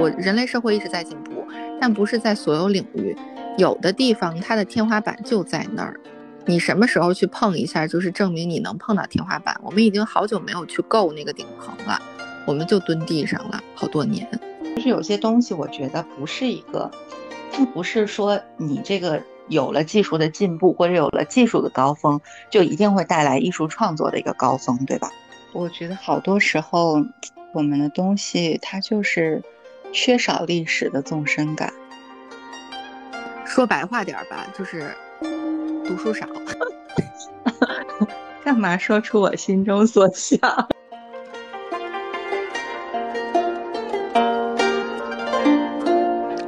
我人类社会一直在进步，但不是在所有领域，有的地方它的天花板就在那儿，你什么时候去碰一下，就是证明你能碰到天花板。我们已经好久没有去够那个顶棚了，我们就蹲地上了好多年。就是有些东西，我觉得不是一个，它不是说你这个有了技术的进步或者有了技术的高峰，就一定会带来艺术创作的一个高峰，对吧？我觉得好多时候，我们的东西它就是缺少历史的纵深感。说白话点儿吧，就是读书少。干嘛说出我心中所想？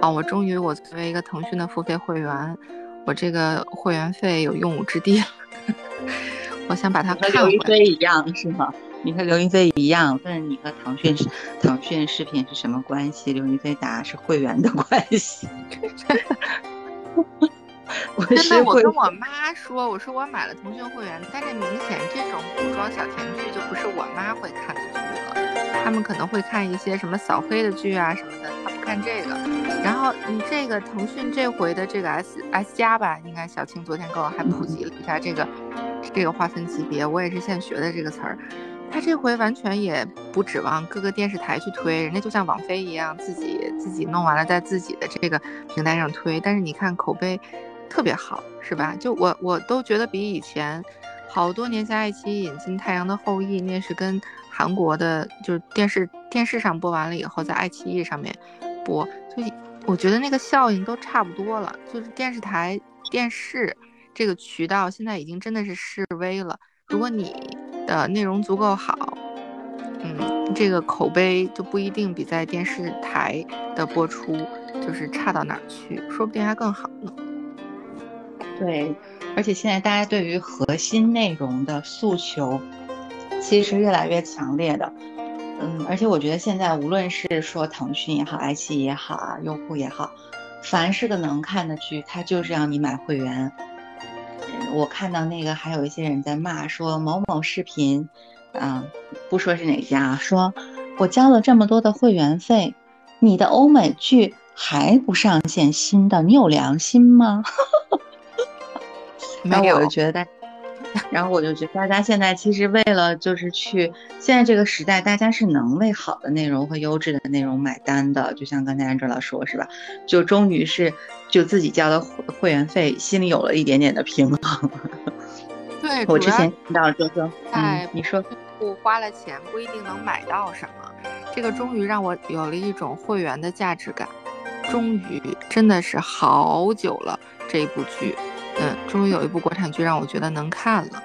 哦，我终于，我作为一个腾讯的付费会员，我这个会员费有用武之地了。我想把它和刘亦菲一样，是吗？你和刘亦菲一样，问你和腾讯腾讯视频是什么关系？刘亦菲答是会员的关系。真的，我跟我妈说，我说我买了腾讯会员，但是明显这种古装小甜剧就不是我妈会看的剧了，他们可能会看一些什么扫黑的剧啊什么的，他不看这个。然后你这个腾讯这回的这个 S S 加吧，应该小青昨天跟我还普及了一下这个这个划分级别，我也是现学的这个词儿。他这回完全也不指望各个电视台去推，人家就像网飞一样，自己自己弄完了在自己的这个平台上推。但是你看口碑。特别好，是吧？就我我都觉得比以前好多年前爱奇艺引进《太阳的后裔》，那是跟韩国的，就是电视电视上播完了以后，在爱奇艺上面播，所以我觉得那个效应都差不多了。就是电视台电视这个渠道现在已经真的是示威了。如果你的内容足够好，嗯，这个口碑就不一定比在电视台的播出就是差到哪儿去，说不定还更好呢。对，而且现在大家对于核心内容的诉求，其实越来越强烈的。嗯，而且我觉得现在无论是说腾讯也好，爱奇艺也好啊，优酷也好，凡是个能看的剧，它就是让你买会员。我看到那个还有一些人在骂说某某视频，啊，不说是哪家，说我交了这么多的会员费，你的欧美剧还不上线新的，你有良心吗？没有我就觉得，然后我就觉得大家现在其实为了就是去现在这个时代，大家是能为好的内容和优质的内容买单的。就像刚才 Angela 说，是吧？就终于是就自己交的会员费，心里有了一点点的平衡。对，我之前听到就说，哎，你说不花了钱不一定能买到什么，这个终于让我有了一种会员的价值感。终于真的是好久了，这一部剧。嗯，终于有一部国产剧让我觉得能看了。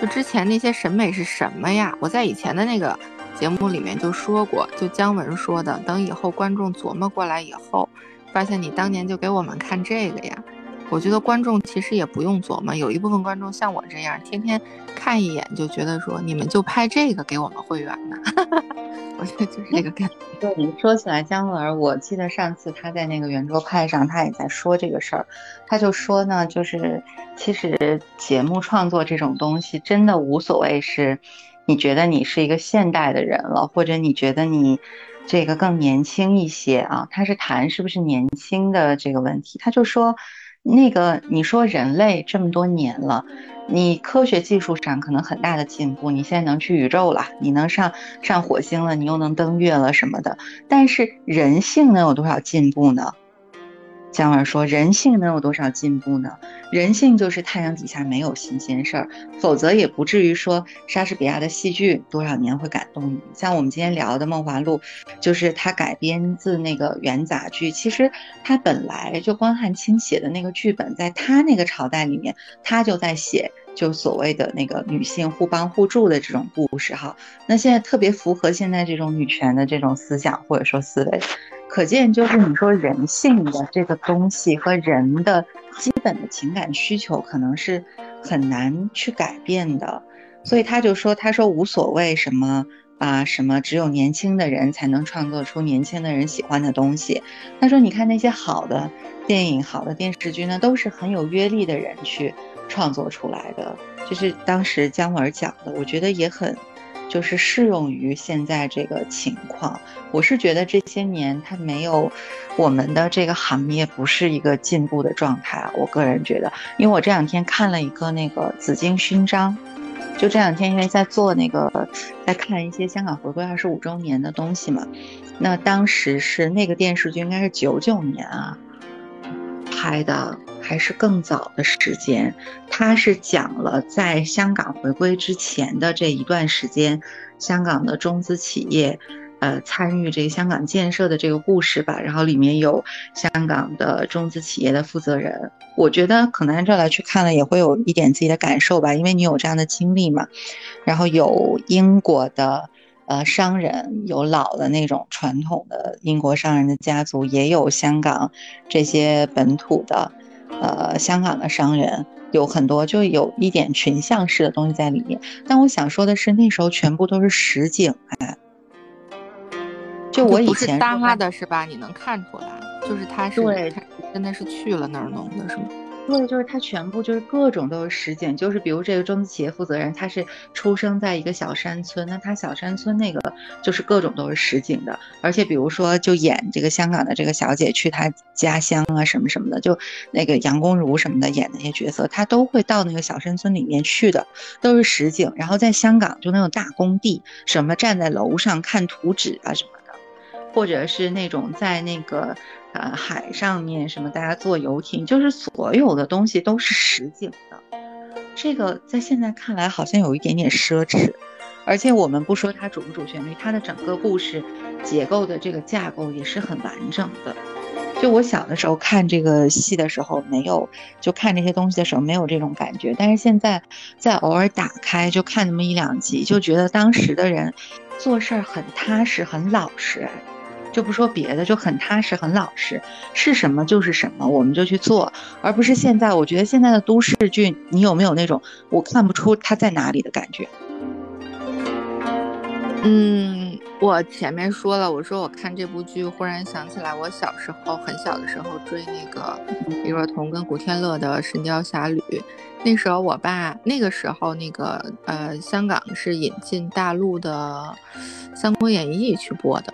就之前那些审美是什么呀？我在以前的那个节目里面就说过，就姜文说的，等以后观众琢磨过来以后，发现你当年就给我们看这个呀。我觉得观众其实也不用琢磨，有一部分观众像我这样，天天看一眼就觉得说，你们就拍这个给我们会员呢。我觉得就是这个感觉。对，你说起来姜文，我记得上次他在那个圆桌派上，他也在说这个事儿。他就说呢，就是其实节目创作这种东西，真的无所谓是，你觉得你是一个现代的人了，或者你觉得你这个更年轻一些啊，他是谈是不是年轻的这个问题。他就说。那个，你说人类这么多年了，你科学技术上可能很大的进步，你现在能去宇宙了，你能上上火星了，你又能登月了什么的，但是人性能有多少进步呢？姜文说：“人性能有多少进步呢？人性就是太阳底下没有新鲜事儿，否则也不至于说莎士比亚的戏剧多少年会感动你。像我们今天聊的《梦华录》，就是它改编自那个元杂剧。其实它本来就关汉卿写的那个剧本，在他那个朝代里面，他就在写就所谓的那个女性互帮互助的这种故事哈。那现在特别符合现在这种女权的这种思想或者说思维。”可见，就是你说人性的这个东西和人的基本的情感需求，可能是很难去改变的。所以他就说：“他说无所谓什么啊，什么只有年轻的人才能创作出年轻的人喜欢的东西。”他说：“你看那些好的电影、好的电视剧呢，都是很有阅历的人去创作出来的。”就是当时姜文讲的，我觉得也很。就是适用于现在这个情况。我是觉得这些年它没有我们的这个行业不是一个进步的状态。我个人觉得，因为我这两天看了一个那个紫金勋章，就这两天因为在做那个在看一些香港回归二十五周年的东西嘛，那当时是那个电视剧应该是九九年啊拍的。还是更早的时间，他是讲了在香港回归之前的这一段时间，香港的中资企业，呃，参与这个香港建设的这个故事吧。然后里面有香港的中资企业的负责人，我觉得可能按照来去看了也会有一点自己的感受吧，因为你有这样的经历嘛。然后有英国的。呃，商人有老的那种传统的英国商人的家族，也有香港这些本土的。呃，香港的商人有很多，就有一点群像式的东西在里面。但我想说的是，那时候全部都是实景，哎，就我以前搭的是吧？你能看出来，就是他是对，真的是去了那儿弄的，是吗？对，就是他全部就是各种都是实景，就是比如这个中资企业负责人，他是出生在一个小山村，那他小山村那个就是各种都是实景的，而且比如说就演这个香港的这个小姐去他家乡啊什么什么的，就那个杨恭如什么的演那些角色，他都会到那个小山村里面去的，都是实景。然后在香港就那种大工地，什么站在楼上看图纸啊什么的，或者是那种在那个。呃，海上面什么，大家坐游艇，就是所有的东西都是实景的。这个在现在看来好像有一点点奢侈，而且我们不说它主不主旋律，它的整个故事结构的这个架构也是很完整的。就我小的时候看这个戏的时候，没有就看这些东西的时候没有这种感觉，但是现在在偶尔打开就看那么一两集，就觉得当时的人做事儿很踏实，很老实。就不说别的，就很踏实、很老实，是什么就是什么，我们就去做，而不是现在。我觉得现在的都市剧，你有没有那种我看不出它在哪里的感觉？嗯，我前面说了，我说我看这部剧，忽然想起来我小时候很小的时候追那个李若彤跟古天乐的《神雕侠侣》，那时候我爸那个时候那个呃，香港是引进大陆的《三国演义》去播的。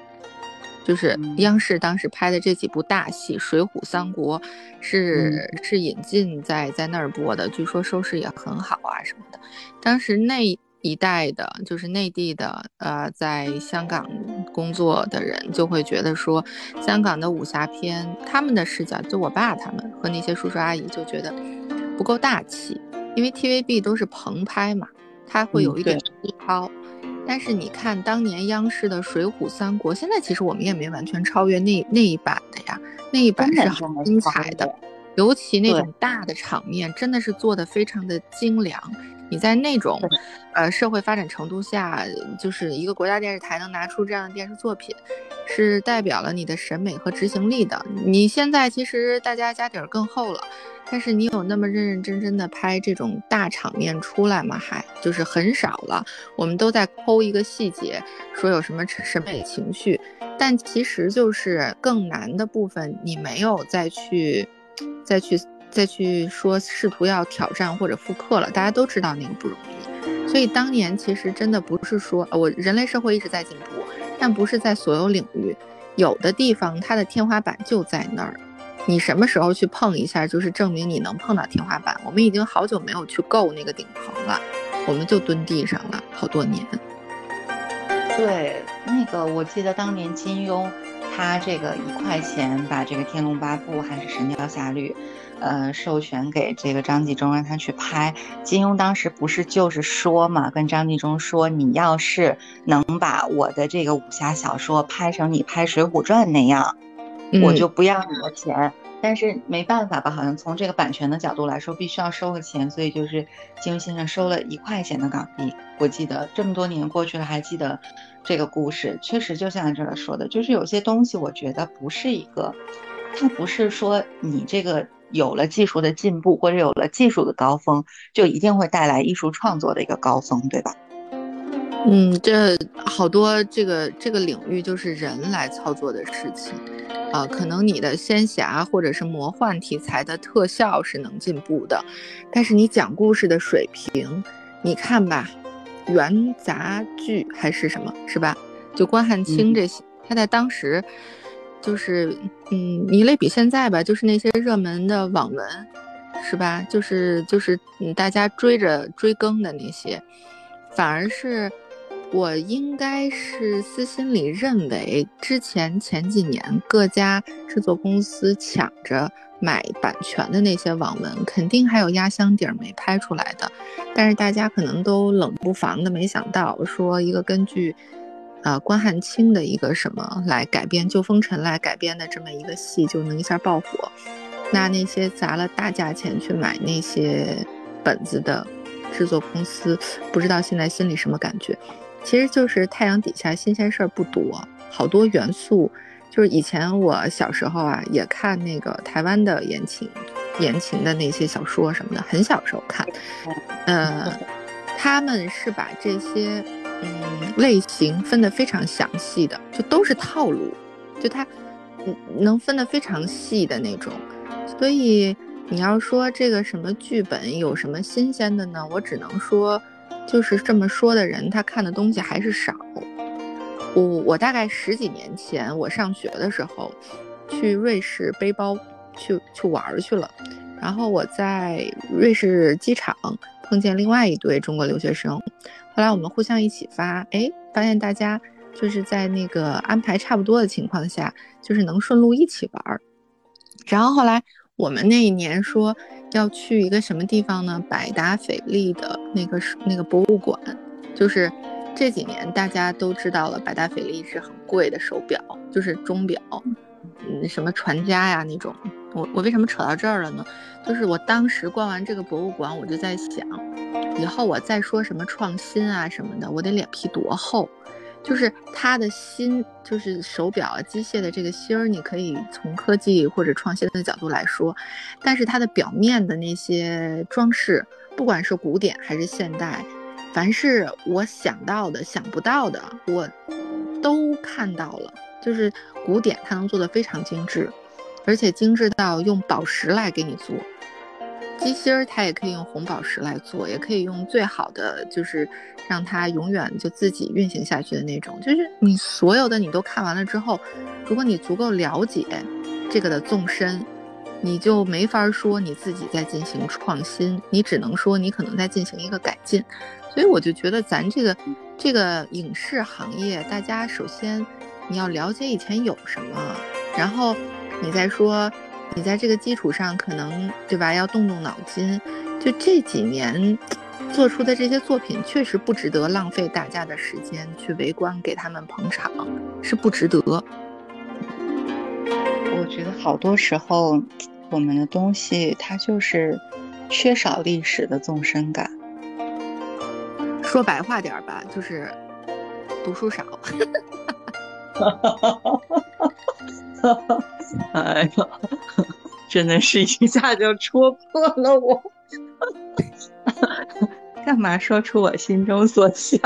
就是央视当时拍的这几部大戏《水浒》《三国》，是是引进在在那儿播的，据说收视也很好啊什么的。当时那一代的，就是内地的，呃，在香港工作的人就会觉得说，香港的武侠片，他们的视角，就我爸他们和那些叔叔阿姨就觉得不够大气，因为 TVB 都是棚拍嘛，它会有一点粗糙。但是你看，当年央视的《水浒》《三国》，现在其实我们也没完全超越那那一版的呀，那一版是很精彩的，尤其那种大的场面，真的是做的非常的精良。你在那种，呃，社会发展程度下，就是一个国家电视台能拿出这样的电视作品，是代表了你的审美和执行力的。你现在其实大家家底儿更厚了。但是你有那么认认真真的拍这种大场面出来吗？还就是很少了。我们都在抠一个细节，说有什么审美情绪，但其实就是更难的部分，你没有再去，再去，再去说试图要挑战或者复刻了。大家都知道那个不容易。所以当年其实真的不是说我人类社会一直在进步，但不是在所有领域，有的地方它的天花板就在那儿。你什么时候去碰一下，就是证明你能碰到天花板。我们已经好久没有去够那个顶棚了，我们就蹲地上了好多年。对，那个我记得当年金庸，他这个一块钱把这个《天龙八部》还是《神雕侠侣》，呃，授权给这个张纪中让他去拍。金庸当时不是就是说嘛，跟张纪中说，你要是能把我的这个武侠小说拍成你拍《水浒传》那样。我就不要你的钱，但是没办法吧？好像从这个版权的角度来说，必须要收个钱，所以就是金庸先生收了一块钱的港币。我记得这么多年过去了，还记得这个故事。确实就像这说的，就是有些东西，我觉得不是一个，它不是说你这个有了技术的进步或者有了技术的高峰，就一定会带来艺术创作的一个高峰，对吧？嗯，这好多这个这个领域就是人来操作的事情。啊，可能你的仙侠或者是魔幻题材的特效是能进步的，但是你讲故事的水平，你看吧，元杂剧还是什么，是吧？就关汉卿这些，他在当时就是嗯，一类比现在吧，就是那些热门的网文，是吧？就是就是嗯，大家追着追更的那些，反而是。我应该是私心里认为，之前前几年各家制作公司抢着买版权的那些网文，肯定还有压箱底儿没拍出来的。但是大家可能都冷不防的没想到，说一个根据，呃关汉卿的一个什么来改编《旧风尘》来改编的这么一个戏，就能一下爆火。那那些砸了大价钱去买那些本子的制作公司，不知道现在心里什么感觉？其实就是太阳底下新鲜事儿不多，好多元素。就是以前我小时候啊，也看那个台湾的言情、言情的那些小说什么的，很小时候看。呃，他们是把这些嗯类型分得非常详细的，就都是套路，就他嗯能分得非常细的那种。所以你要说这个什么剧本有什么新鲜的呢？我只能说。就是这么说的人，他看的东西还是少。我我大概十几年前，我上学的时候，去瑞士背包去去玩去了。然后我在瑞士机场碰见另外一对中国留学生，后来我们互相一起发，哎，发现大家就是在那个安排差不多的情况下，就是能顺路一起玩儿。然后后来。我们那一年说要去一个什么地方呢？百达翡丽的那个那个博物馆，就是这几年大家都知道了，百达翡丽是很贵的手表，就是钟表，嗯，什么传家呀那种。我我为什么扯到这儿了呢？就是我当时逛完这个博物馆，我就在想，以后我再说什么创新啊什么的，我得脸皮多厚。就是它的心，就是手表，机械的这个芯儿，你可以从科技或者创新的角度来说，但是它的表面的那些装饰，不管是古典还是现代，凡是我想到的、想不到的，我都看到了。就是古典，它能做的非常精致，而且精致到用宝石来给你做。机芯儿它也可以用红宝石来做，也可以用最好的，就是让它永远就自己运行下去的那种。就是你所有的你都看完了之后，如果你足够了解这个的纵深，你就没法说你自己在进行创新，你只能说你可能在进行一个改进。所以我就觉得咱这个这个影视行业，大家首先你要了解以前有什么，然后你再说。你在这个基础上，可能对吧？要动动脑筋。就这几年做出的这些作品，确实不值得浪费大家的时间去围观，给他们捧场，是不值得。我觉得好多时候，我们的东西它就是缺少历史的纵深感。说白话点儿吧，就是读书少。哈 哎呀，真的是一下就戳破了我。干嘛说出我心中所想？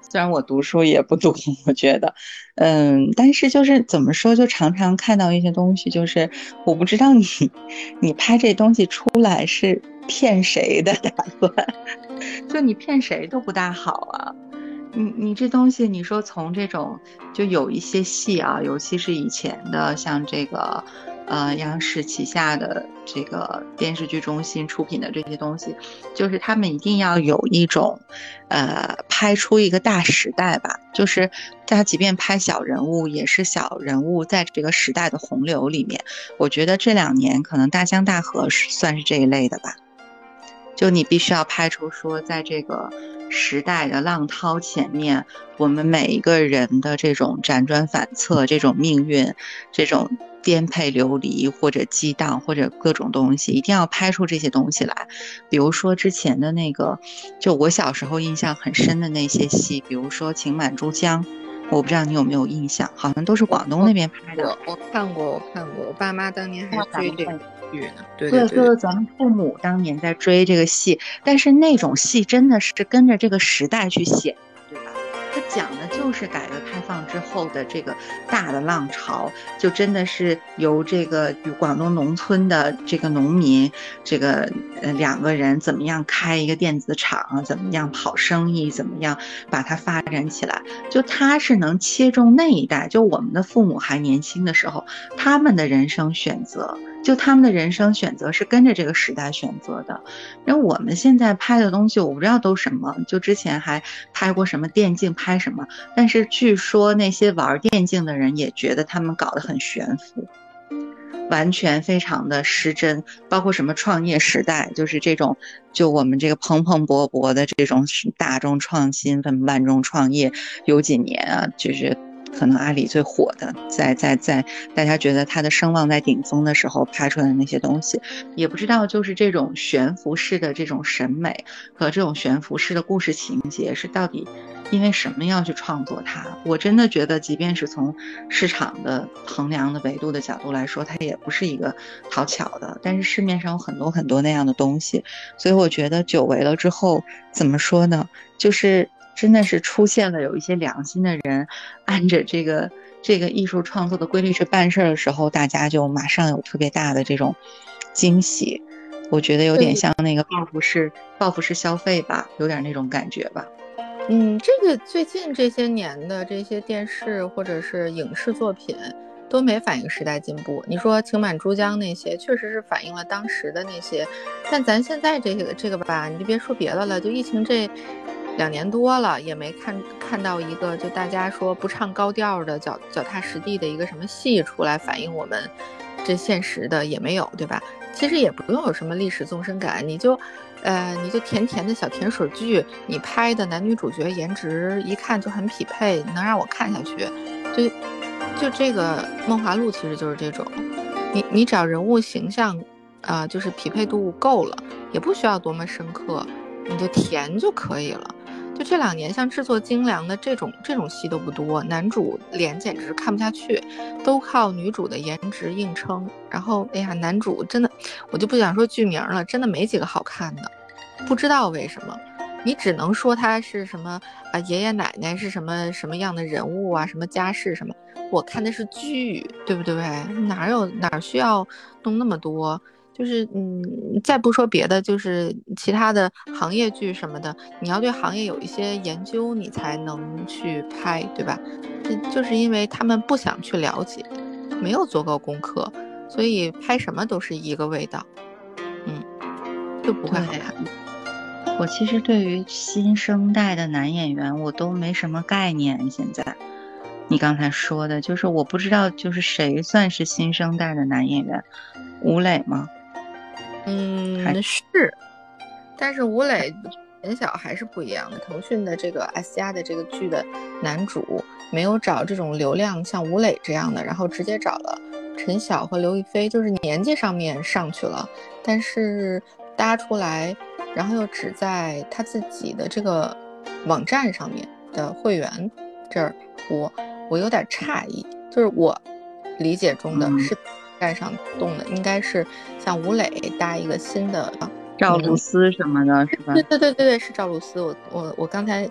虽然我读书也不读，我觉得，嗯，但是就是怎么说，就常常看到一些东西，就是我不知道你，你拍这东西出来是骗谁的打算？就你骗谁都不大好啊。你你这东西，你说从这种就有一些戏啊，尤其是以前的，像这个，呃，央视旗下的这个电视剧中心出品的这些东西，就是他们一定要有一种，呃，拍出一个大时代吧。就是他即便拍小人物，也是小人物在这个时代的洪流里面。我觉得这两年可能《大江大河》是算是这一类的吧。就你必须要拍出说，在这个时代的浪涛前面，我们每一个人的这种辗转反侧、这种命运、这种颠沛流离或者激荡或者各种东西，一定要拍出这些东西来。比如说之前的那个，就我小时候印象很深的那些戏，比如说《情满珠江》，我不知道你有没有印象，好像都是广东那边拍的。我看过，我看过，我爸妈当年还追这个剧。对，就是咱们父母当年在追这个戏，但是那种戏真的是跟着这个时代去写，讲的就是改革开放之后的这个大的浪潮，就真的是由这个广东农村的这个农民，这个呃两个人怎么样开一个电子厂，怎么样跑生意，怎么样把它发展起来，就他是能切中那一代，就我们的父母还年轻的时候，他们的人生选择。就他们的人生选择是跟着这个时代选择的，那我们现在拍的东西我不知道都什么，就之前还拍过什么电竞拍什么，但是据说那些玩电竞的人也觉得他们搞得很悬浮，完全非常的失真，包括什么创业时代，就是这种就我们这个蓬蓬勃勃的这种大众创新、万众创业有几年啊，就是。可能阿里最火的，在在在，大家觉得他的声望在顶峰的时候拍出来的那些东西，也不知道就是这种悬浮式的这种审美和这种悬浮式的故事情节是到底因为什么要去创作它？我真的觉得，即便是从市场的衡量的维度的角度来说，它也不是一个讨巧的。但是市面上有很多很多那样的东西，所以我觉得久违了之后，怎么说呢？就是。真的是出现了有一些良心的人，按着这个这个艺术创作的规律去办事儿的时候，大家就马上有特别大的这种惊喜。我觉得有点像那个报复式报复式消费吧，有点那种感觉吧。嗯，这个最近这些年的这些电视或者是影视作品都没反映时代进步。你说《情满珠江》那些确实是反映了当时的那些，但咱现在这个这个吧，你就别说别的了，就疫情这。两年多了也没看看到一个就大家说不唱高调的脚脚踏实地的一个什么戏出来反映我们这现实的也没有，对吧？其实也不用有什么历史纵深感，你就，呃，你就甜甜的小甜水剧，你拍的男女主角颜值一看就很匹配，能让我看下去。就就这个《梦华录》其实就是这种，你你只要人物形象，啊，就是匹配度够了，也不需要多么深刻，你就甜就可以了。就这两年，像制作精良的这种这种戏都不多，男主脸简直看不下去，都靠女主的颜值硬撑。然后，哎呀，男主真的，我就不想说剧名了，真的没几个好看的，不知道为什么。你只能说他是什么啊，爷爷奶奶是什么什么样的人物啊，什么家世什么。我看的是剧，对不对？哪有哪需要弄那么多？就是嗯，再不说别的，就是其他的行业剧什么的，你要对行业有一些研究，你才能去拍，对吧？这就是因为他们不想去了解，没有做够功课，所以拍什么都是一个味道，嗯，就不会好看。我其实对于新生代的男演员，我都没什么概念。现在，你刚才说的，就是我不知道，就是谁算是新生代的男演员，吴磊吗？嗯，是，但是吴磊、陈晓还是不一样的。腾讯的这个 S 加的这个剧的男主没有找这种流量像吴磊这样的，然后直接找了陈晓和刘亦菲，就是年纪上面上去了，但是搭出来，然后又只在他自己的这个网站上面的会员这儿播，我有点诧异，就是我理解中的是。站上动的应该是像吴磊搭一个新的赵露思什么的，是吧？对对对对对，是赵露思。我我我刚才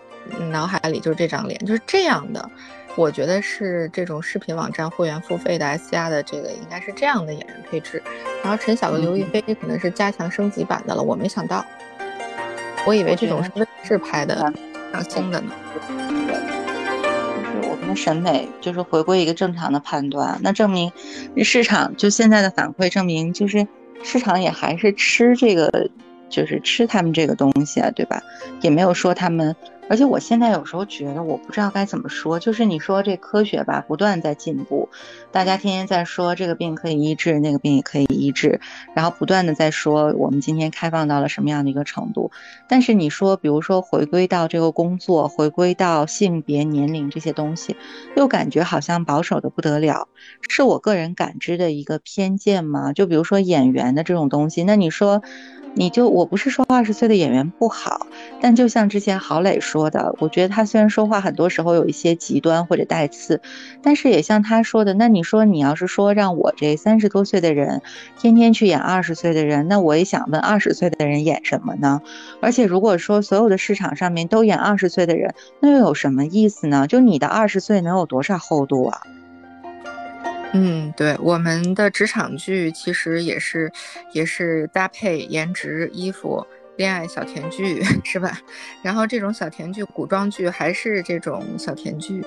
脑海里就是这张脸，就是这样的。我觉得是这种视频网站会员付费的 S 加的这个应该是这样的演员配置。然后陈晓和刘亦菲可能是加强升级版的了，我没想到，我以为这种是卫视拍的，上新的呢。审美就是回归一个正常的判断，那证明市场就现在的反馈证明，就是市场也还是吃这个，就是吃他们这个东西啊，对吧？也没有说他们。而且我现在有时候觉得，我不知道该怎么说。就是你说这科学吧，不断在进步，大家天天在说这个病可以医治，那个病也可以医治，然后不断的在说我们今天开放到了什么样的一个程度。但是你说，比如说回归到这个工作，回归到性别、年龄这些东西，又感觉好像保守的不得了。是我个人感知的一个偏见吗？就比如说演员的这种东西，那你说，你就我不是说二十岁的演员不好，但就像之前郝蕾说。说的。我觉得他虽然说话很多时候有一些极端或者带刺，但是也像他说的，那你说你要是说让我这三十多岁的人天天去演二十岁的人，那我也想问二十岁的人演什么呢？而且如果说所有的市场上面都演二十岁的人，那又有什么意思呢？就你的二十岁能有多少厚度啊？嗯，对，我们的职场剧其实也是，也是搭配颜值、衣服、恋爱小甜剧，是吧？然后这种小甜剧、古装剧还是这种小甜剧，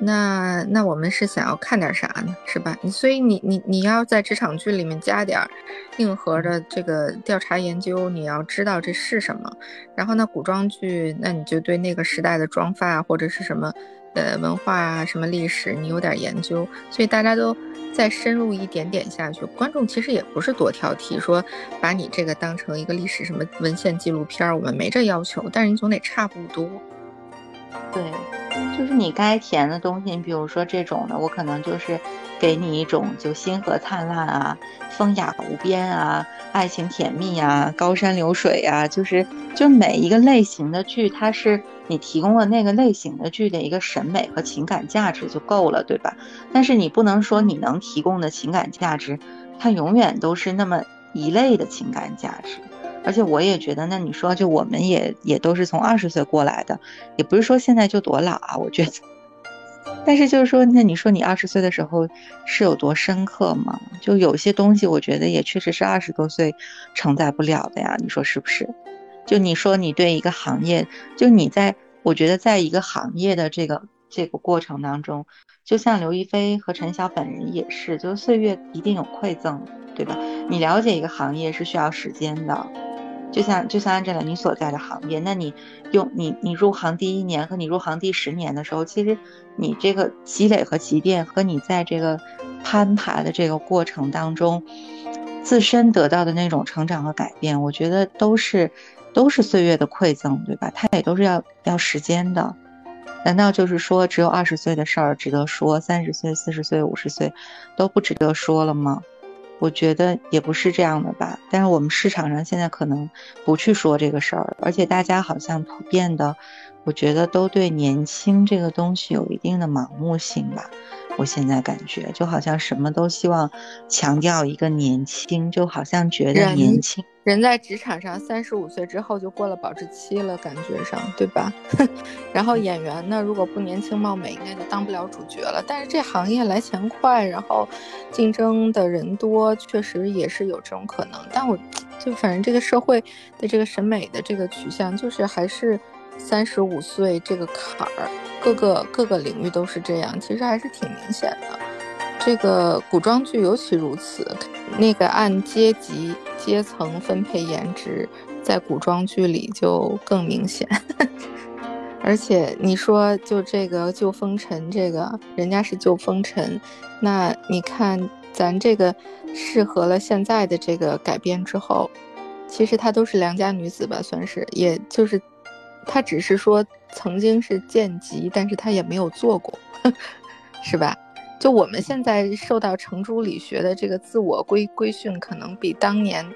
那那我们是想要看点啥呢？是吧？你所以你你你要在职场剧里面加点硬核的这个调查研究，你要知道这是什么。然后那，古装剧，那你就对那个时代的妆发或者是什么。呃，文化啊，什么历史，你有点研究，所以大家都再深入一点点下去。观众其实也不是多挑剔，说把你这个当成一个历史什么文献纪录片，我们没这要求，但是你总得差不多。对，就是你该填的东西，你比如说这种的，我可能就是给你一种就星河灿烂啊，风雅无边啊，爱情甜蜜啊，高山流水啊，就是就每一个类型的剧，它是。你提供了那个类型的剧的一个审美和情感价值就够了，对吧？但是你不能说你能提供的情感价值，它永远都是那么一类的情感价值。而且我也觉得，那你说就我们也也都是从二十岁过来的，也不是说现在就多老啊，我觉得。但是就是说，那你说你二十岁的时候是有多深刻吗？就有些东西，我觉得也确实是二十多岁承载不了的呀，你说是不是？就你说你对一个行业，就你在，我觉得在一个行业的这个这个过程当中，就像刘亦菲和陈晓本人也是，就是岁月一定有馈赠，对吧？你了解一个行业是需要时间的，就像就像按照你所在的行业，那你用你你入行第一年和你入行第十年的时候，其实你这个积累和积淀和你在这个攀爬的这个过程当中，自身得到的那种成长和改变，我觉得都是。都是岁月的馈赠，对吧？它也都是要要时间的。难道就是说只有二十岁的事儿值得说，三十岁、四十岁、五十岁都不值得说了吗？我觉得也不是这样的吧。但是我们市场上现在可能不去说这个事儿，而且大家好像普遍的，我觉得都对年轻这个东西有一定的盲目性吧。我现在感觉就好像什么都希望强调一个年轻，就好像觉得年轻人在职场上三十五岁之后就过了保质期了，感觉上对吧？然后演员呢，如果不年轻貌美，应该就当不了主角了。但是这行业来钱快，然后竞争的人多，确实也是有这种可能。但我就反正这个社会的这个审美的这个取向，就是还是。三十五岁这个坎儿，各个各个领域都是这样，其实还是挺明显的。这个古装剧尤其如此，那个按阶级阶层分配颜值，在古装剧里就更明显。而且你说就这个救风尘，这个人家是救风尘，那你看咱这个适合了现在的这个改编之后，其实她都是良家女子吧，算是，也就是。他只是说曾经是剑籍，但是他也没有做过，是吧？就我们现在受到程朱理学的这个自我规规训，可能比当年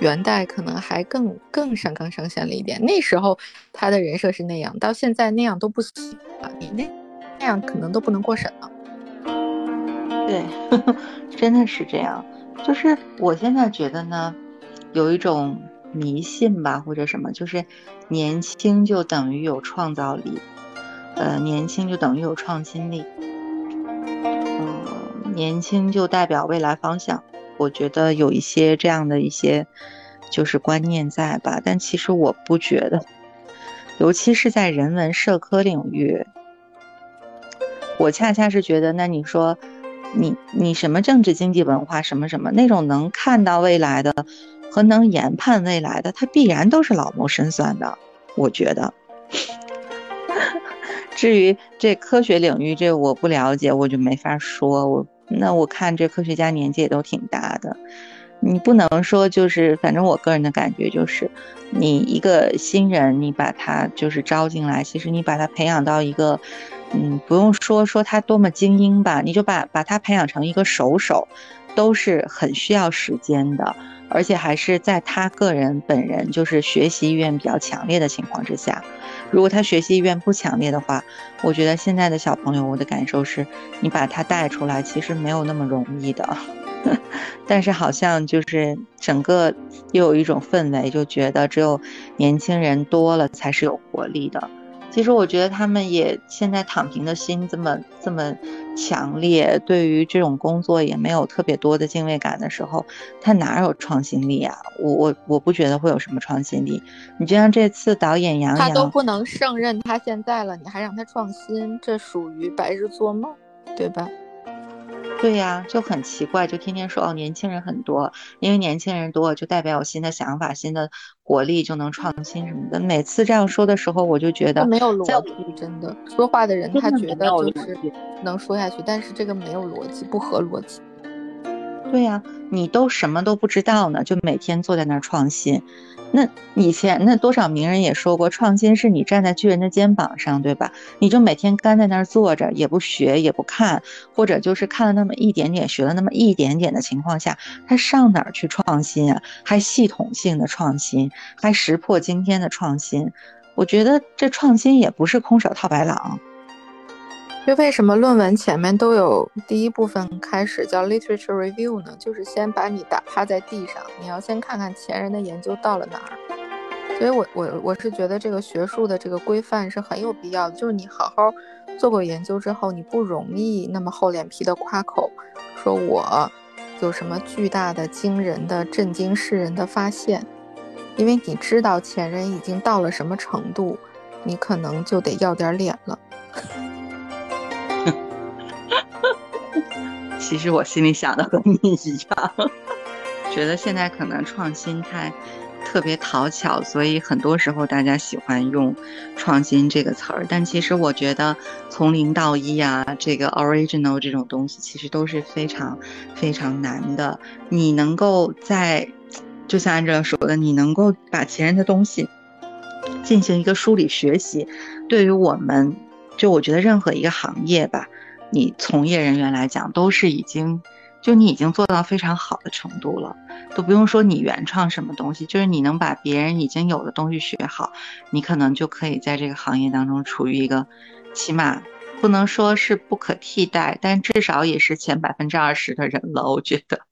元代可能还更更上纲上线了一点。那时候他的人设是那样，到现在那样都不行了，你那那样可能都不能过审了。对，真的是这样。就是我现在觉得呢，有一种。迷信吧，或者什么，就是年轻就等于有创造力，呃，年轻就等于有创新力，嗯，年轻就代表未来方向。我觉得有一些这样的一些就是观念在吧，但其实我不觉得，尤其是在人文社科领域，我恰恰是觉得，那你说你你什么政治经济文化什么什么那种能看到未来的。和能研判未来的，他必然都是老谋深算的。我觉得，至于这科学领域，这我不了解，我就没法说。我那我看这科学家年纪也都挺大的，你不能说就是，反正我个人的感觉就是，你一个新人，你把他就是招进来，其实你把他培养到一个，嗯，不用说说他多么精英吧，你就把把他培养成一个熟手，都是很需要时间的。而且还是在他个人本人就是学习意愿比较强烈的情况之下。如果他学习意愿不强烈的话，我觉得现在的小朋友，我的感受是，你把他带出来其实没有那么容易的。但是好像就是整个又有一种氛围，就觉得只有年轻人多了才是有活力的。其实我觉得他们也现在躺平的心这么这么强烈，对于这种工作也没有特别多的敬畏感的时候，他哪有创新力啊？我我我不觉得会有什么创新力。你就像这次导演杨洋，他都不能胜任他现在了，你还让他创新，这属于白日做梦，对吧？对呀，就很奇怪，就天天说哦，年轻人很多，因为年轻人多，就代表有新的想法、新的活力，就能创新什么的。每次这样说的时候，我就觉得没有逻辑，真的说话的人他觉得就是能说下去，但是这个没有逻辑，不合逻辑。对呀，你都什么都不知道呢，就每天坐在那儿创新。那以前那多少名人也说过，创新是你站在巨人的肩膀上，对吧？你就每天干在那儿坐着，也不学也不看，或者就是看了那么一点点，学了那么一点点的情况下，他上哪儿去创新啊？还系统性的创新，还石破惊天的创新？我觉得这创新也不是空手套白狼。就为什么论文前面都有第一部分开始叫 literature review 呢？就是先把你打趴在地上，你要先看看前人的研究到了哪儿。所以我我我是觉得这个学术的这个规范是很有必要的。就是你好好做过研究之后，你不容易那么厚脸皮的夸口，说我有什么巨大的、惊人的、震惊世人的发现，因为你知道前人已经到了什么程度，你可能就得要点脸了。其实我心里想的和你一样，觉得现在可能创新太特别讨巧，所以很多时候大家喜欢用“创新”这个词儿。但其实我觉得从零到一啊，这个 original 这种东西其实都是非常非常难的。你能够在，就像安哲说的，你能够把前人的东西进行一个梳理学习，对于我们，就我觉得任何一个行业吧。你从业人员来讲，都是已经，就你已经做到非常好的程度了，都不用说你原创什么东西，就是你能把别人已经有的东西学好，你可能就可以在这个行业当中处于一个，起码不能说是不可替代，但至少也是前百分之二十的人了，我觉得。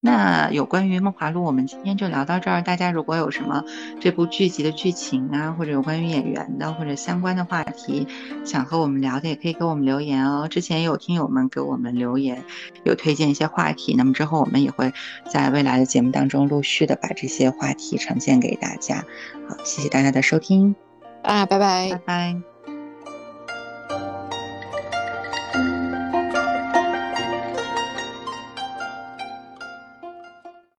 那有关于《梦华录》，我们今天就聊到这儿。大家如果有什么这部剧集的剧情啊，或者有关于演员的，或者相关的话题，想和我们聊的，也可以给我们留言哦。之前也有听友们给我们留言，有推荐一些话题，那么之后我们也会在未来的节目当中陆续的把这些话题呈现给大家。好，谢谢大家的收听，啊，拜拜，拜拜。